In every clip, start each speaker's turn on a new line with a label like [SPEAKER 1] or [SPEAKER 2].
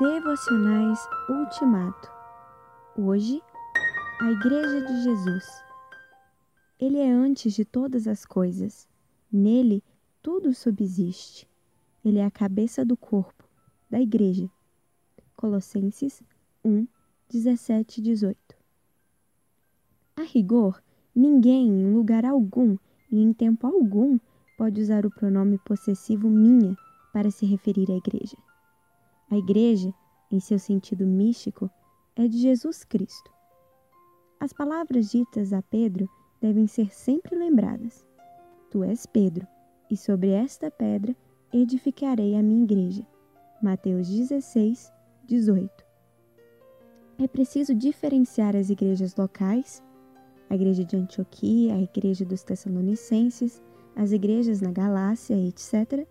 [SPEAKER 1] Devocionais Ultimato. Hoje, a Igreja de Jesus. Ele é antes de todas as coisas. Nele, tudo subsiste. Ele é a cabeça do corpo, da Igreja. Colossenses 1, 17 e 18. A rigor, ninguém, em lugar algum e em tempo algum, pode usar o pronome possessivo minha para se referir à Igreja. A igreja, em seu sentido místico, é de Jesus Cristo. As palavras ditas a Pedro devem ser sempre lembradas. Tu és Pedro, e sobre esta pedra edificarei a minha igreja. Mateus 16, 18. É preciso diferenciar as igrejas locais, a igreja de Antioquia, a igreja dos Tessalonicenses, as igrejas na Galácia, etc.,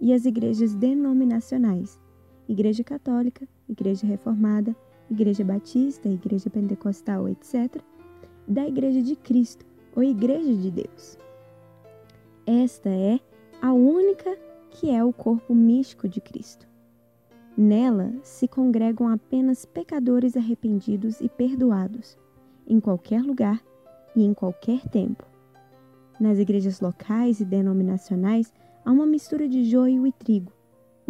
[SPEAKER 1] e as igrejas denominacionais, Igreja Católica, Igreja Reformada, Igreja Batista, Igreja Pentecostal, etc., da Igreja de Cristo ou Igreja de Deus. Esta é a única que é o corpo místico de Cristo. Nela se congregam apenas pecadores arrependidos e perdoados, em qualquer lugar e em qualquer tempo. Nas igrejas locais e denominacionais há uma mistura de joio e trigo,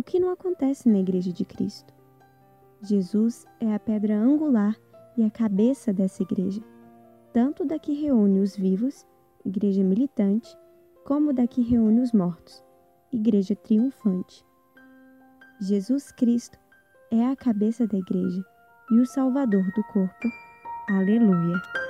[SPEAKER 1] o que não acontece na Igreja de Cristo. Jesus é a pedra angular e a cabeça dessa igreja, tanto da que reúne os vivos, igreja militante, como da que reúne os mortos, igreja triunfante. Jesus Cristo é a cabeça da igreja e o salvador do corpo. Aleluia.